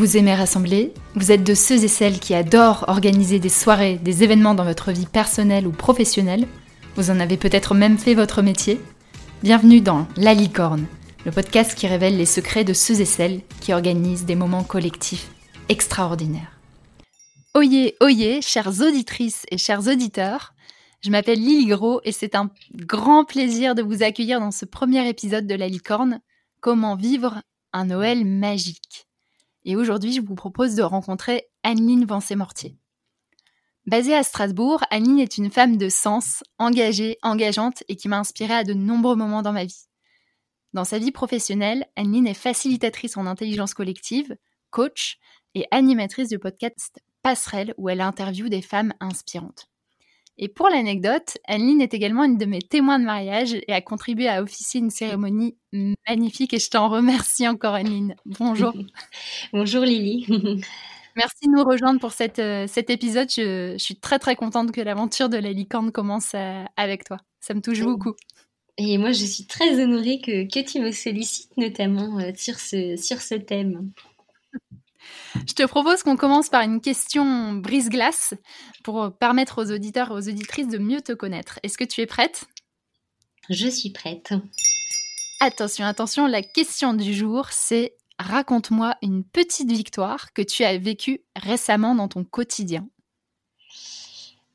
Vous aimez rassembler Vous êtes de ceux et celles qui adorent organiser des soirées, des événements dans votre vie personnelle ou professionnelle. Vous en avez peut-être même fait votre métier. Bienvenue dans La Licorne, le podcast qui révèle les secrets de ceux et celles qui organisent des moments collectifs extraordinaires. Oyez, oyez, chères auditrices et chers auditeurs, je m'appelle Lily Gros et c'est un grand plaisir de vous accueillir dans ce premier épisode de La Licorne, Comment vivre un Noël magique et aujourd'hui je vous propose de rencontrer Anneline Vancé-Mortier. Basée à Strasbourg, Anneline est une femme de sens, engagée, engageante et qui m'a inspirée à de nombreux moments dans ma vie. Dans sa vie professionnelle, Anneline est facilitatrice en intelligence collective, coach et animatrice du podcast Passerelle où elle interviewe des femmes inspirantes. Et pour l'anecdote, Anneline est également une de mes témoins de mariage et a contribué à officier une cérémonie magnifique et je t'en remercie encore Anneline. Bonjour. Bonjour Lily. Merci de nous rejoindre pour cette, euh, cet épisode. Je, suis très très contente que l'aventure de la licorne commence euh, avec toi. Ça me touche beaucoup. Et moi, je suis très honorée que, que tu me sollicites notamment euh, sur, ce, sur ce thème. Je te propose qu'on commence par une question brise-glace pour permettre aux auditeurs et aux auditrices de mieux te connaître. Est-ce que tu es prête? Je suis prête. Attention, attention, la question du jour, c'est raconte-moi une petite victoire que tu as vécue récemment dans ton quotidien.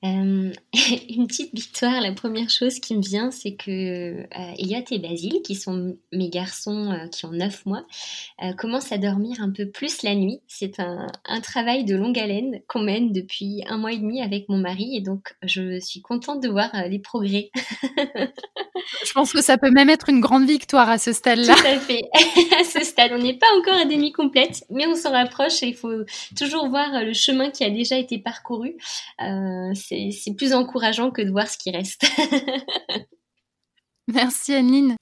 Euh, une petite victoire, la première chose qui me vient, c'est que euh, et Basile, qui sont mes garçons euh, qui ont 9 mois, commencent à dormir un peu plus la nuit. C'est un, travail de longue haleine qu'on mène depuis un mois et demi avec mon mari et donc je suis contente de voir les progrès. je pense que ça peut même être une grande victoire à ce stade-là. Tout à fait. à ce stade, on n'est pas encore à demi complète, mais on s'en rapproche et il faut toujours voir le chemin qui a déjà été parcouru. c'est c'est plus encourageant que de voir ce qui reste. Merci Anneline.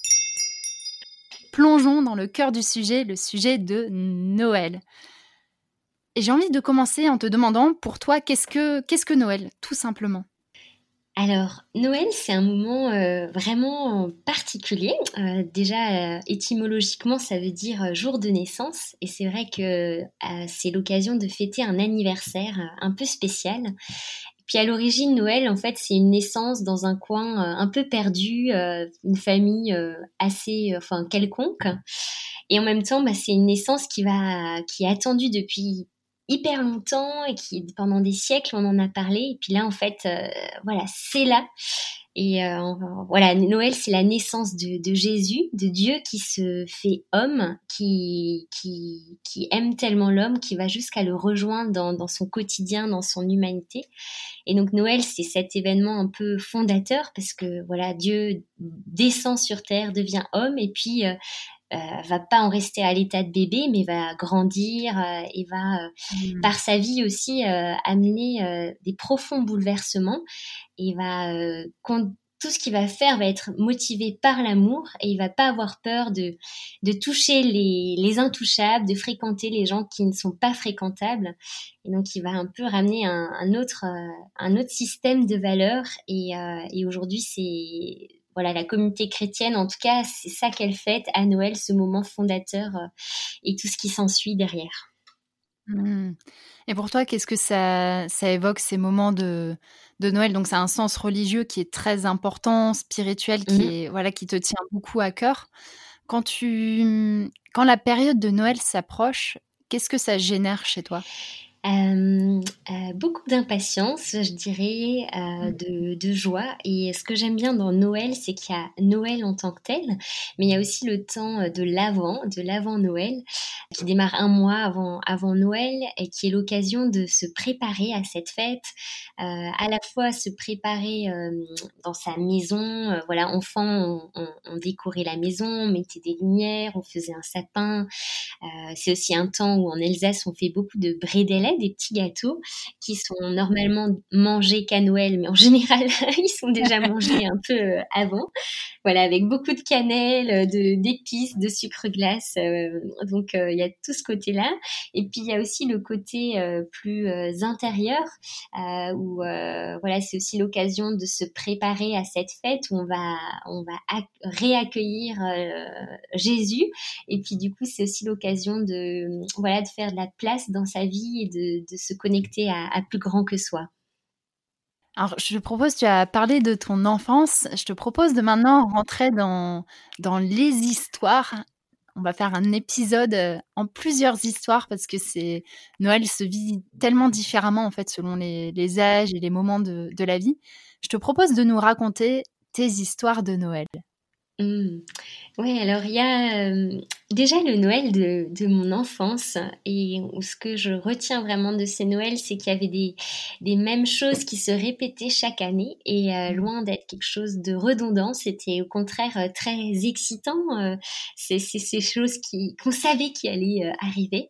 Plongeons dans le cœur du sujet, le sujet de Noël. Et j'ai envie de commencer en te demandant, pour toi, qu'est-ce que, qu'est-ce que Noël, tout simplement? Alors, Noël, c'est un moment euh, vraiment particulier. Euh, déjà, euh, étymologiquement, ça veut dire jour de naissance. Et c'est vrai que c'est l'occasion de fêter un anniversaire un peu spécial. Puis à l'origine, Noël, en fait, c'est une naissance dans un coin euh, un peu perdu, euh, une famille euh, assez, enfin, quelconque. Et en même temps, bah, c'est une naissance qui va, qui est attendue depuis hyper longtemps et qui, pendant des siècles, on en a parlé. Et puis là, en fait, voilà, c'est là. Et euh, voilà, Noël, c'est la naissance de, Jésus, de Dieu qui se fait homme, qui, qui, qui aime tellement l'homme, qui va jusqu'à le rejoindre dans, son quotidien, dans son humanité. Et donc Noël, c'est cet événement un peu fondateur parce que voilà, Dieu descend sur terre, devient homme, et puis euh, euh, va pas en rester à l'état de bébé, mais va grandir euh, et va, euh, mmh. par sa vie aussi, amener des profonds bouleversements et va tout ce qu'il va faire va être motivé par l'amour et il va pas avoir peur de, de toucher les, les, intouchables, de fréquenter les gens qui ne sont pas fréquentables. Et donc, il va un peu ramener un, un autre, un autre système de valeurs. Et, et aujourd'hui, c'est voilà, la communauté chrétienne, en tout cas, c'est ça qu'elle fête à Noël, ce moment fondateur euh, et tout ce qui s'ensuit derrière. Mmh. Et pour toi, qu'est-ce que ça, ça évoque ces moments de, de Noël? Donc, c'est un sens religieux qui est très important, spirituel, qui, mmh. est, voilà, qui te tient beaucoup à cœur. Quand, tu, quand la période de Noël s'approche, qu'est-ce que ça génère chez toi? Euh, euh, beaucoup d'impatience, je dirais, euh, mmh. de, de, joie. Et ce que j'aime bien dans Noël, c'est qu'il y a Noël en tant que tel, mais il y a aussi le temps de l'avant, de l'avant Noël, qui démarre un mois avant, avant Noël et qui est l'occasion de se préparer à cette fête, à la fois se préparer dans sa maison. voilà, enfant, on, on, on, décorait la maison, on mettait des lumières, on faisait un sapin. c'est aussi un temps où en Alsace, on fait beaucoup de brédélec des petits gâteaux qui sont normalement mangés qu'à Noël, mais en général, ils sont déjà mangés un peu avant. Voilà, avec beaucoup de cannelle, de d'épices, de sucre glace. donc il y a tout ce côté-là. Et puis il y a aussi le côté plus intérieur où voilà, c'est aussi l'occasion de se préparer à cette fête où on va on va réaccueillir Jésus. Et puis du coup, c'est aussi l'occasion de voilà de faire de la place dans sa vie et de, de se connecter à, plus grand que soi. Alors, je te propose, tu as parlé de ton enfance, je te propose de maintenant rentrer dans, dans les histoires. On va faire un épisode euh, en plusieurs histoires parce que c'est Noël se vit tellement différemment en fait selon les, les âges et les moments de, de la vie. Je te propose de nous raconter tes histoires de Noël. Mmh. Oui, alors il y a euh, déjà le Noël de, de, mon enfance et ce que je retiens vraiment de ces Noëls, c'est qu'il y avait des, des mêmes choses qui se répétaient chaque année et euh, loin d'être quelque chose de redondant, c'était au contraire euh, très excitant. c'est ces choses qui qu'on savait qui allaient arriver.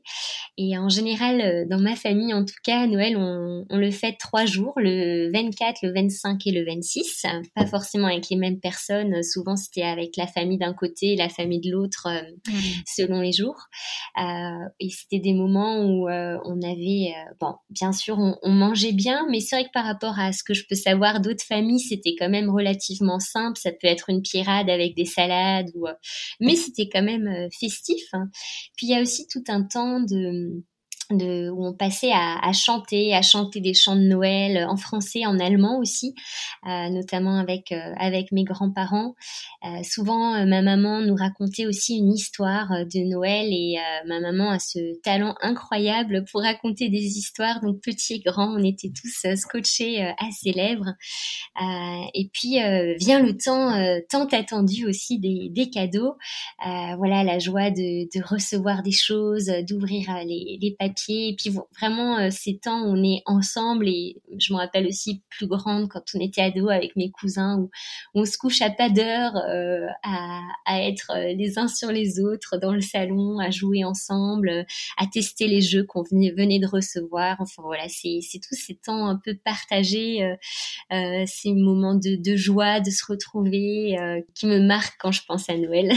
Et en général, dans ma famille, en tout cas, Noël, on, on le fête trois jours, le 24, le 25 et le 26. Pas forcément avec les mêmes personnes, souvent c'était avec la famille d'un côté la famille de l'autre euh, mmh. selon les jours. Euh, et c'était des moments où euh, on avait, bon, bien sûr, on, mangeait bien, mais c'est vrai que par rapport à ce que je peux savoir d'autres familles, c'était quand même relativement simple. Ça peut être une pirade avec des salades, ou, mais c'était quand même festif. Hein. Puis il y a aussi tout un temps de de, où on passait à, à, chanter, à chanter des chants de Noël euh, en français, en allemand aussi, euh, notamment avec euh, avec mes grands-parents. Euh, souvent, euh, ma maman nous racontait aussi une histoire de Noël et ma maman a ce talent incroyable pour raconter des histoires. Donc petit et grand, on était tous scotchés à ses lèvres. et puis vient le temps tant attendu aussi des, des cadeaux. voilà la joie de, de recevoir des choses, d'ouvrir les, les et puis vraiment, euh, ces temps où on est ensemble et je me rappelle aussi plus grande quand on était ado avec mes cousins où, on se couche à pas d'heure euh, à, à, être euh, les uns sur les autres dans le salon, à jouer ensemble, à tester les jeux qu'on venait, de recevoir. Enfin voilà, c'est tous ces temps un peu partagés, euh, ces moments de, de, joie, de se retrouver qui me marquent quand je pense à Noël.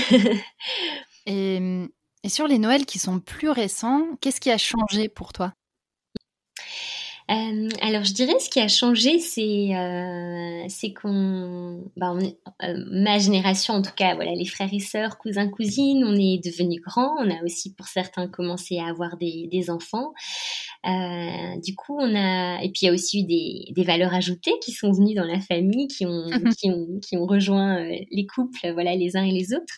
et et sur les Noëls qui sont plus récents, qu'est-ce qui a changé pour toi? Euh, alors je dirais ce qui a changé, c'est euh, qu'on, euh, ma génération en tout cas, voilà, les frères et sœurs, cousins, cousines, on est devenus grands, on a aussi pour certains commencé à avoir des, des enfants. Euh, du coup, on a et puis il y a aussi eu des, des valeurs ajoutées qui sont venues dans la famille, qui ont qui ont qui ont rejoint euh, les couples, voilà, les uns et les autres.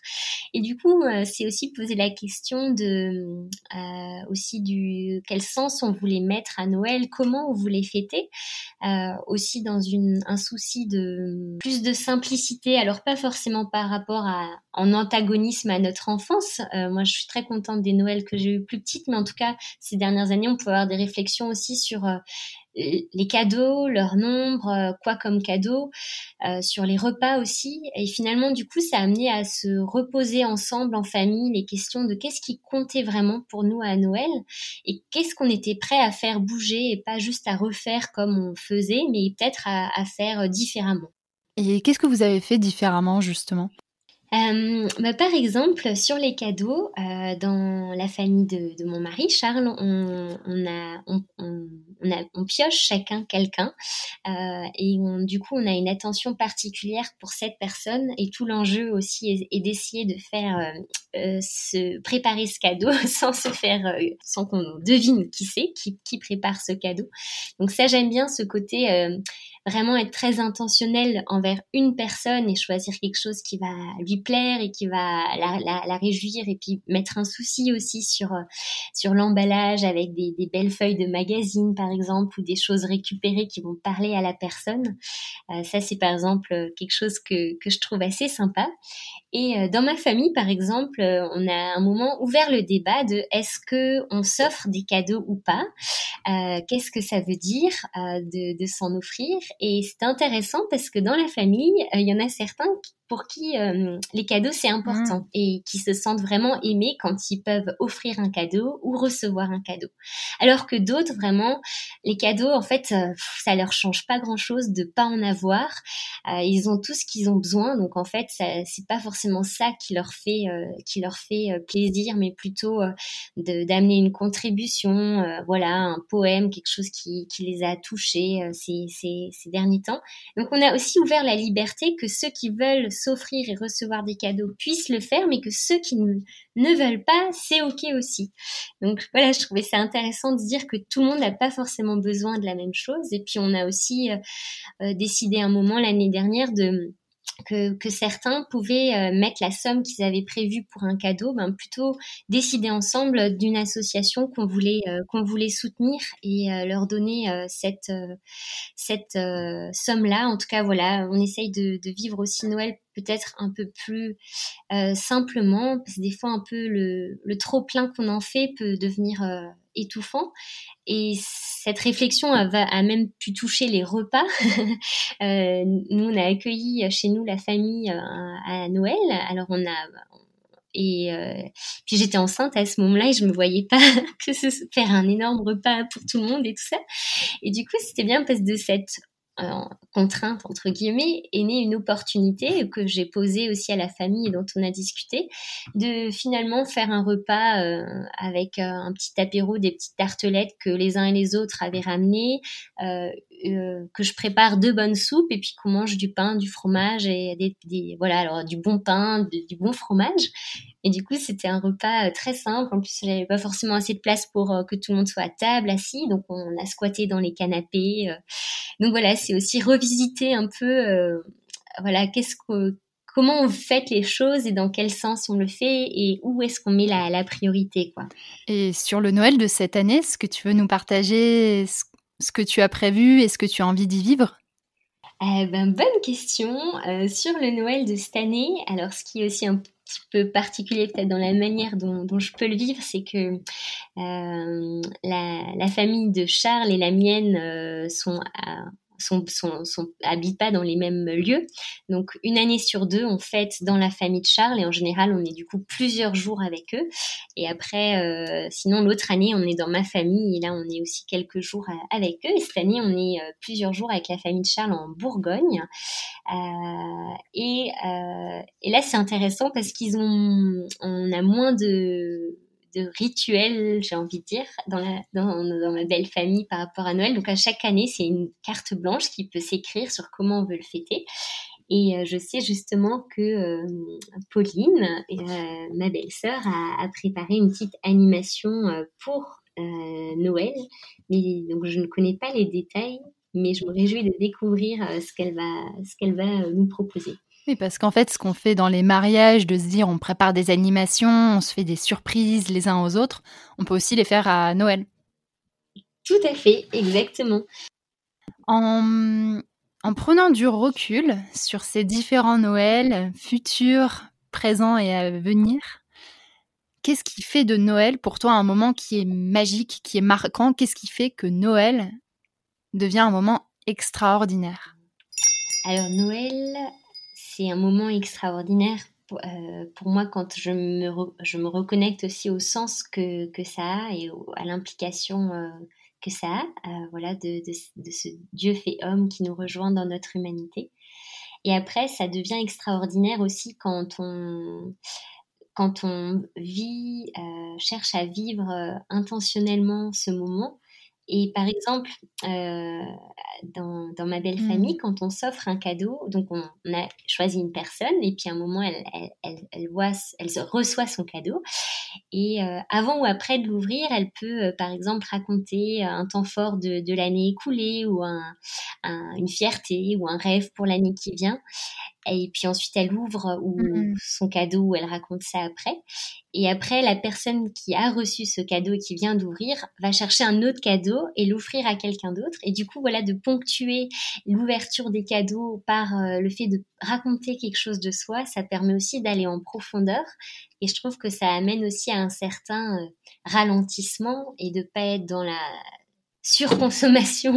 Et du coup, euh, c'est aussi poser la question de aussi du quel sens on voulait mettre à Noël, comment on voulait fêter, euh, aussi dans une, un souci de plus de simplicité. Alors pas forcément par rapport à en antagonisme à notre enfance. Moi, je suis très contente des Noëls que j'ai eu plus petites, mais en tout cas ces dernières années, on peut avoir des réflexions aussi sur euh, les cadeaux, leur nombre, euh, quoi comme cadeau, euh, sur les repas aussi. Et finalement, du coup, ça a amené à se reposer ensemble en famille les questions de qu'est-ce qui comptait vraiment pour nous à Noël et qu'est-ce qu'on était prêt à faire bouger et pas juste à refaire comme on faisait, mais peut-être à, à faire différemment. Et qu'est-ce que vous avez fait différemment justement? Euh, bah, par exemple, sur les cadeaux, euh, dans la famille de, de, mon mari, Charles, on, on, a, on, a, on pioche chacun quelqu'un euh, et du coup, on a une attention particulière pour cette personne et tout l'enjeu aussi est, est d'essayer de faire euh, euh, se préparer ce cadeau sans se faire, euh, sans qu'on devine qui c'est, qui, qui prépare ce cadeau. Donc ça, j'aime bien ce côté vraiment être très intentionnel envers une personne et choisir quelque chose qui va lui plaire et qui va la, la, réjouir et puis mettre un souci aussi sur sur l'emballage avec des, belles feuilles de magazine par exemple ou des choses récupérées qui vont parler à la personne. Euh, ça c'est par exemple quelque chose que, que je trouve assez sympa. Et euh, dans ma famille par exemple, euh, on a un moment ouvert le débat de est-ce que on s'offre des cadeaux ou pas? Euh, Qu'est-ce que ça veut dire de s'en offrir? Et c'est intéressant parce que dans la famille, il y en a certains pour qui les cadeaux c'est important mmh. et qui se sentent vraiment aimés quand ils peuvent offrir un cadeau ou recevoir un cadeau. Alors que d'autres vraiment les cadeaux en fait ça leur change pas grand chose de pas en avoir. ils ont tout ce qu'ils ont besoin donc en fait c'est pas forcément ça qui leur fait qui leur fait plaisir mais plutôt d'amener une contribution voilà un poème quelque chose qui, qui les a touchés ces, ces, ces derniers temps. Donc on a aussi ouvert la liberté que ceux qui veulent s'offrir et recevoir des cadeaux puissent le faire, mais que ceux qui ne, veulent pas, c'est ok aussi. Donc voilà, je trouvais ça intéressant de dire que tout le monde n'a pas forcément besoin de la même chose. Et puis on a aussi euh, euh, décidé un moment l'année dernière de que, que, certains pouvaient euh, mettre la somme qu'ils avaient prévue pour un cadeau, ben plutôt décider ensemble d'une association qu'on voulait euh, qu'on voulait soutenir et euh, leur donner cette cette somme-là. En tout cas, voilà, on essaye de, de vivre aussi Noël peut-être un peu plus simplement, parce que des fois un peu le, le trop plein qu'on en fait peut devenir étouffant. Et cette réflexion a, même pu toucher les repas. euh, nous, on a accueilli chez nous la famille euh, à, Noël. Alors, on a et euh, puis j'étais enceinte à ce moment-là et je me voyais pas que ce, faire un énorme repas pour tout le monde et tout ça. Et du coup, c'était bien parce que de cette contrainte entre guillemets est née une opportunité que j'ai posée aussi à la famille dont on a discuté de finalement faire un repas euh, avec euh, un petit apéro des petites tartelettes que les uns et les autres avaient ramenées euh, que je prépare deux bonnes soupes et puis qu'on mange du pain du fromage et des, voilà alors du bon pain du bon fromage et du coup, c'était un repas euh, très simple. En plus, il n'y avait pas forcément assez de place pour euh, que tout le monde soit à table, assis. Donc, on a squatté dans les canapés. Euh. Donc voilà, c'est aussi revisiter un peu, voilà, qu'est-ce que, comment on fait les choses et dans quel sens on le fait et où est-ce qu'on met la, priorité, quoi. Et sur le Noël de cette année, est-ce que tu veux nous partager ce que tu as prévu et ce que tu as envie d'y vivre? Eh ben, bonne question. sur le Noël de cette année, alors ce qui est aussi un petit peu particulier peut-être dans la manière dont, je peux le vivre, c'est que euh, la, la, famille de Charles et la mienne euh, sont sont, sont, sont, habitent pas dans les mêmes lieux. Donc une année sur deux, on fête dans la famille de Charles et en général, on est du coup plusieurs jours avec eux. Et après, euh, sinon l'autre année, on est dans ma famille et là, on est aussi quelques jours euh, avec eux. Et cette année, on est euh, plusieurs jours avec la famille de Charles en Bourgogne. Euh, et, euh, et là, c'est intéressant parce qu'ils ont, on a moins de de rituels, j'ai envie de dire, dans, la, dans, ma belle famille par rapport à Noël. Donc à chaque année, c'est une carte blanche qui peut s'écrire sur comment on veut le fêter. Et euh, je sais justement que euh, Pauline, euh, ma belle-sœur, a, a, préparé une petite animation pour Noël. Mais donc je ne connais pas les détails, mais je me réjouis de découvrir ce qu'elle va, ce qu'elle va nous proposer. Oui, parce qu'en fait, ce qu'on fait dans les mariages, de se dire on prépare des animations, on se fait des surprises les uns aux autres, on peut aussi les faire à Noël. Tout à fait, exactement. En, en prenant du recul sur ces différents Noëls, futurs, présents et à venir, qu'est-ce qui fait de Noël pour toi un moment qui est magique, qui est marquant? Qu'est-ce qui fait que Noël devient un moment extraordinaire? Alors Noël, c'est un moment extraordinaire pour, euh, moi quand je me, reconnecte aussi au sens que, ça a et à l'implication euh, que ça a, euh, voilà, de, de, de, ce Dieu fait homme qui nous rejoint dans notre humanité. Et après, ça devient extraordinaire aussi quand on, quand on vit, cherche à vivre intentionnellement ce moment et par exemple, euh, dans, dans, ma belle famille, mmh. quand on s'offre un cadeau, donc on, a choisi une personne et puis à un moment, elle, elle, elle, elle voit, elle reçoit son cadeau. Et euh, avant ou après de l'ouvrir, elle peut, euh, par exemple, raconter un temps fort de, de l'année écoulée ou un, un, une fierté ou un rêve pour l'année qui vient. Et puis ensuite, elle ouvre ou mmh son cadeau ou elle raconte ça après. Et après, la personne qui a reçu ce cadeau et qui vient d'ouvrir va chercher un autre cadeau et l'offrir à quelqu'un d'autre. Et du coup, voilà, de ponctuer l'ouverture des cadeaux par euh, le fait de raconter quelque chose de soi, ça permet aussi d'aller en profondeur. Et je trouve que ça amène aussi à un certain euh, ralentissement et de pas être dans la surconsommation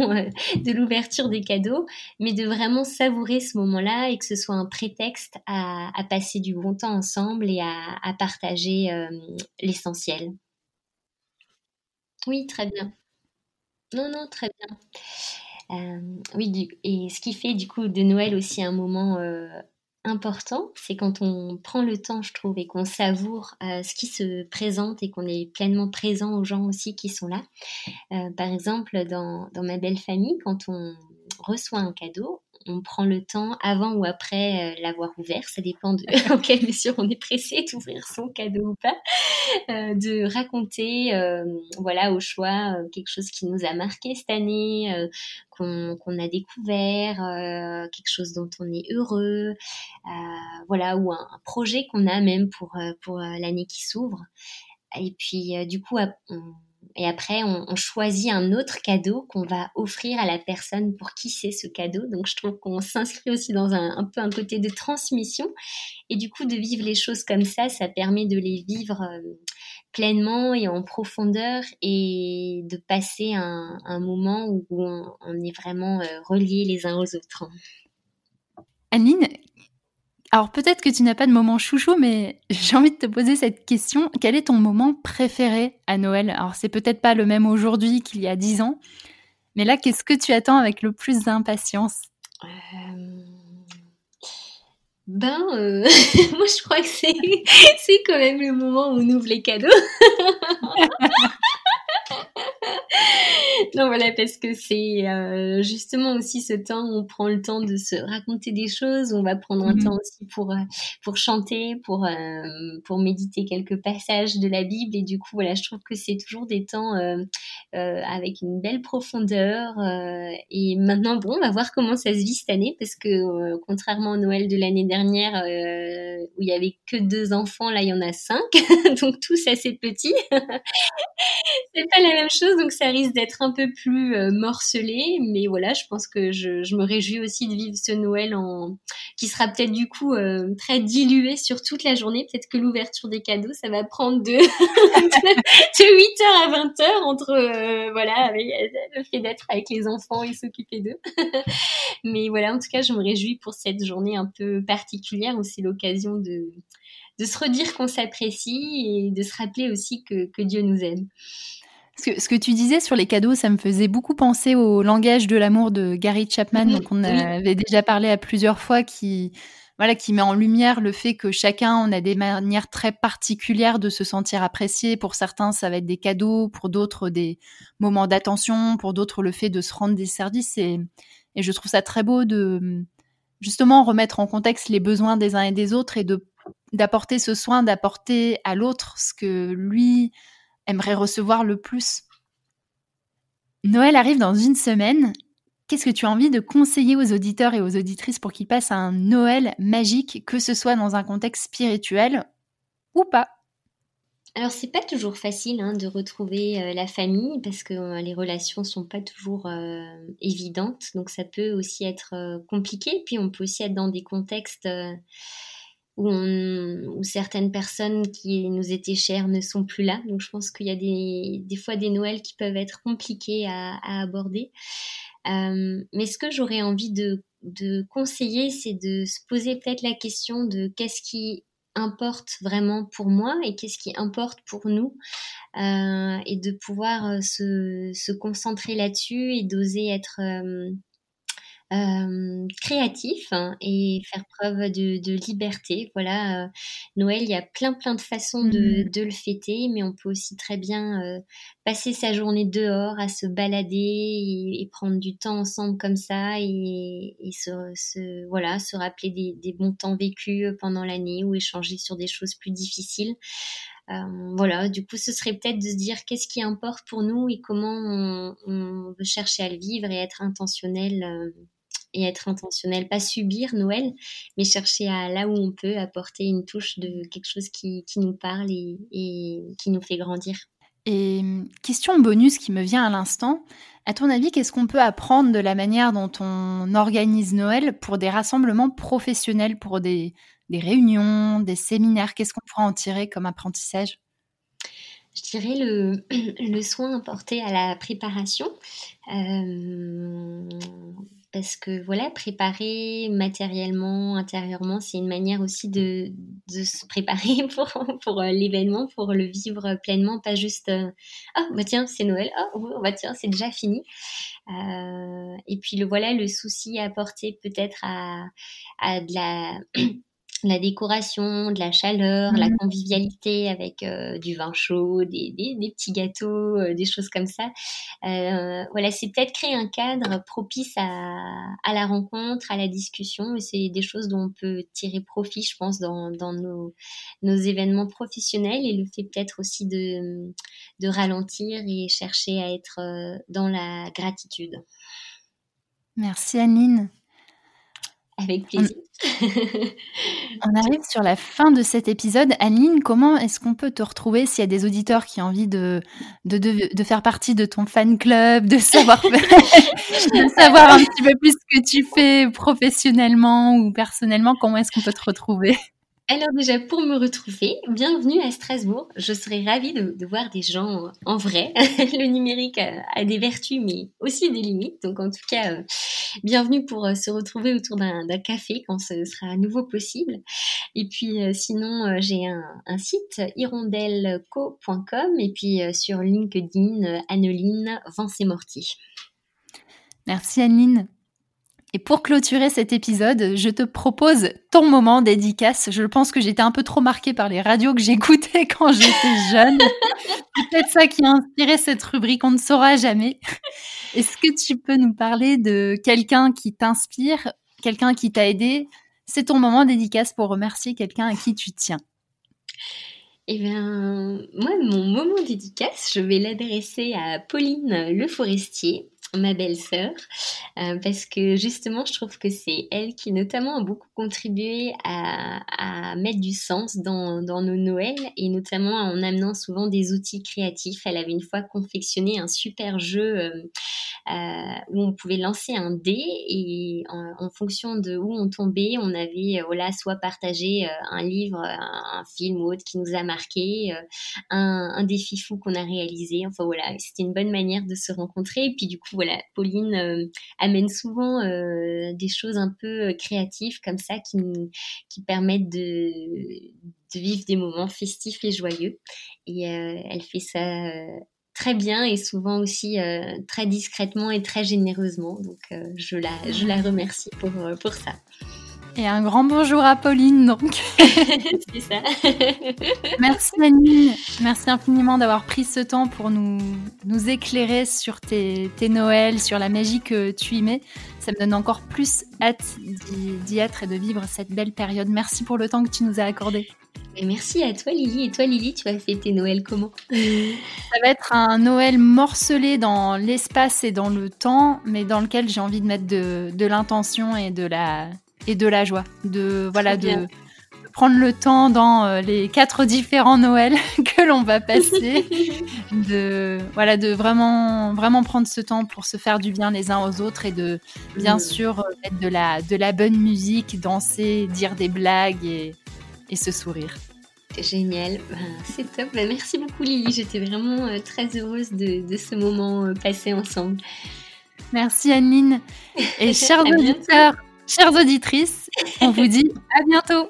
de l'ouverture des cadeaux, mais de vraiment savourer ce moment-là et que ce soit un prétexte à, passer du bon temps ensemble et à, partager l'essentiel. Oui, très bien. Non, non, très bien. Euh, oui, et ce qui fait du coup de Noël aussi un moment euh, important, c'est quand on prend le temps, je trouve, et qu'on savoure euh, ce qui se présente et qu'on est pleinement présent aux gens aussi qui sont là. par exemple, dans, dans ma belle famille, quand on reçoit un cadeau, on prend le temps avant ou après euh, l'avoir ouvert, ça dépend de en quelle mesure on est pressé d'ouvrir son cadeau ou pas, euh, de raconter, euh, voilà, au choix quelque chose qui nous a marqué cette année, qu'on a découvert, quelque chose dont on est heureux, voilà, ou un, projet qu'on a même pour pour l'année qui s'ouvre. Et puis du coup, on et après, on, choisit un autre cadeau qu'on va offrir à la personne pour qui c'est ce cadeau. Donc, je trouve qu'on s'inscrit aussi dans un, peu un côté de transmission. Et du coup, de vivre les choses comme ça, ça permet de les vivre euh, pleinement et en profondeur et de passer un, moment où on, est vraiment euh, reliés les uns aux autres. Anine, alors peut-être que tu n'as pas de moment chouchou, mais j'ai envie de te poser cette question. Quel est ton moment préféré à Noël? Alors c'est peut-être pas le même aujourd'hui qu'il y a dix ans, mais là, qu'est-ce que tu attends avec le plus d'impatience? Euh, Ben, euh, moi je crois que c'est quand même le moment où on ouvre les cadeaux. Non, voilà, parce que c'est euh, justement aussi ce temps où on prend le temps de se raconter des choses, on va prendre un mmh temps aussi pour, euh, pour chanter, pour, euh, pour méditer quelques passages de la Bible. Et du coup, voilà, je trouve que c'est toujours des temps avec une belle profondeur. et maintenant, bon, on va voir comment ça se vit cette année, parce que contrairement au Noël de l'année dernière, où il y avait que deux enfants, là, il y en a cinq, donc tous assez petits. c'est pas la même chose, donc ça risque d'être un peu plus euh, morcelé, mais voilà, je pense que je, me réjouis aussi de vivre ce Noël en qui sera peut-être du coup euh, très dilué sur toute la journée. Peut-être que l'ouverture des cadeaux, ça va prendre de, de, 8h à 20h entre euh, voilà le fait d'être avec les enfants et s'occuper d'eux. mais voilà, en tout cas, je me réjouis pour cette journée un peu particulière où c'est l'occasion de de se redire qu'on s'apprécie et de se rappeler aussi que Dieu nous aime. Ce que, ce que, tu disais sur les cadeaux, ça me faisait beaucoup penser au langage de l'amour de Gary Chapman, mhm. dont on avait déjà parlé à plusieurs fois, qui, voilà, qui met en lumière le fait que chacun, on a des manières très particulières de se sentir apprécié. Pour certains, ça va être des cadeaux, pour d'autres, des moments d'attention, pour d'autres, le fait de se rendre des services. Et, et je trouve ça très beau de justement remettre en contexte les besoins des uns et des autres et de d'apporter ce soin, d'apporter à l'autre ce que lui aimerait recevoir le plus. Noël arrive dans une semaine. Qu'est-ce que tu as envie de conseiller aux auditeurs et aux auditrices pour qu'ils passent un Noël magique, que ce soit dans un contexte spirituel ou pas? Alors c'est pas toujours facile hein, de retrouver euh, la famille parce que euh, les relations sont pas toujours euh, évidentes, donc ça peut aussi être compliqué. Puis on peut aussi être dans des contextes où, certaines personnes qui nous étaient chères ne sont plus là. Donc je pense qu'il y a des, fois des Noëls qui peuvent être compliqués à, aborder. Euh, mais ce que j'aurais envie de, conseiller, c'est de se poser peut-être la question de qu'est-ce qui importe vraiment pour moi et qu'est-ce qui importe pour nous euh, et de pouvoir se, concentrer là-dessus et d'oser être euh, créatif hein, et faire preuve de, de liberté. Voilà, euh, Noël, il y a plein plein de façons de, de le fêter, mais on peut aussi très bien euh, passer sa journée dehors à se balader et, prendre du temps ensemble comme ça et, et se, se, voilà se rappeler des, des, bons temps vécus pendant l'année ou échanger sur des choses plus difficiles. Euh, voilà, du coup, ce serait peut-être de se dire qu'est-ce qui importe pour nous et comment on, on, veut chercher à le vivre et être intentionnel et être intentionnel, pas subir Noël, mais chercher à là où on peut apporter une touche de quelque chose qui, qui nous parle et, et, qui nous fait grandir. Et question bonus qui me vient à l'instant, à ton avis, qu'est-ce qu'on peut apprendre de la manière dont on organise Noël pour des rassemblements professionnels, pour des, des réunions, des séminaires? Qu'est-ce qu'on pourra en tirer comme apprentissage? Je dirais le, le soin apporté à la préparation. Euh, parce que voilà, préparer matériellement, intérieurement, c'est une manière aussi de, se préparer pour, euh, l'événement, pour le vivre pleinement, pas juste ah bah tiens c'est Noël, ah bah tiens c'est déjà fini. Euh, et puis le voilà le souci apporté peut-être à, à de la la décoration, de la chaleur, la mmh. convivialité avec euh, du vin chaud, des, des, petits gâteaux, euh, des choses comme ça. Euh, voilà, c'est peut-être créer un cadre propice à, à la rencontre, à la discussion. Et c'est des choses dont on peut tirer profit, je pense, dans, dans nos, nos événements professionnels et le fait peut-être aussi de, de ralentir et chercher à être dans la gratitude. Merci Anine. Avec plaisir. On arrive sur la fin de cet épisode. Aline, comment est-ce qu'on peut te retrouver s'il y a des auditeurs qui ont envie de, de, de, faire partie de ton fan club, de savoir, de savoir un petit peu plus ce que tu fais professionnellement ou personnellement? Comment est-ce qu'on peut te retrouver? Alors déjà, pour me retrouver, bienvenue à Strasbourg. Je serais ravie de, voir des gens en vrai. Le numérique a, des vertus, mais aussi des limites. Donc en tout cas, euh, bienvenue pour euh, se retrouver autour d'un café quand ce sera à nouveau possible. Et puis euh, sinon, j'ai un, site hirondelleco.com et puis sur LinkedIn, Anneline Vancé-Mortier. Merci Anneline. Et pour clôturer cet épisode, je te propose ton moment dédicace. Je pense que j'étais un peu trop marquée par les radios que j'écoutais quand j'étais jeune. Peut-être ça qui a inspiré cette rubrique, on ne saura jamais. Est-ce que tu peux nous parler de quelqu'un qui t'inspire, quelqu'un qui t'a aidé? C'est ton moment dédicace pour remercier quelqu'un à qui tu tiens. Eh bien, moi, mon moment dédicace, je vais l'adresser à Pauline Le Forestier, ma belle-sœur, euh, parce que justement, je trouve que c'est elle qui notamment a beaucoup contribué à, mettre du sens dans, nos Noëls, et notamment en amenant souvent des outils créatifs. Elle avait une fois confectionné un super jeu euh, euh, où on pouvait lancer un dé, et en, fonction de où on tombait, on avait voilà, soit partagé un livre, un, film ou autre qui nous a marqué, un, un défi fou qu'on a réalisé. Enfin voilà, c'était une bonne manière de se rencontrer. Et puis du coup, Pauline euh, amène souvent euh, des choses un peu euh, créatives comme ça qui, permettent de, vivre des moments festifs et joyeux. Et elle fait ça très bien et souvent aussi très discrètement et très généreusement. Donc je, la, je la remercie pour, pour ça. Et un grand bonjour à Pauline, donc. C'est ça. Merci Annie, merci infiniment d'avoir pris ce temps pour nous, nous éclairer sur tes, tes Noëls, sur la magie que tu y mets. Ça me donne encore plus hâte d'y être et de vivre cette belle période. Merci pour le temps que tu nous as accordé. Et merci à toi Lily. Et toi Lily, tu vas fêter Noël comment? Ça va être un Noël morcelé dans l'espace et dans le temps, mais dans lequel j'ai envie de mettre de, de l'intention et de la, et de la joie. De, voilà, de, prendre le temps dans euh, les quatre différents Noëls que l'on va passer, de voilà, de vraiment vraiment prendre ce temps pour se faire du bien les uns aux autres et de bien mm. sûr euh, mettre de la de la bonne musique, danser, dire des blagues et, et se sourire. Génial, ben, c'est top. Ben, merci beaucoup Lily, j'étais vraiment euh, très heureuse de, de ce moment passé ensemble. Merci Anne-Line. Et chers auditeurs, Chères auditrices, on vous dit à bientôt.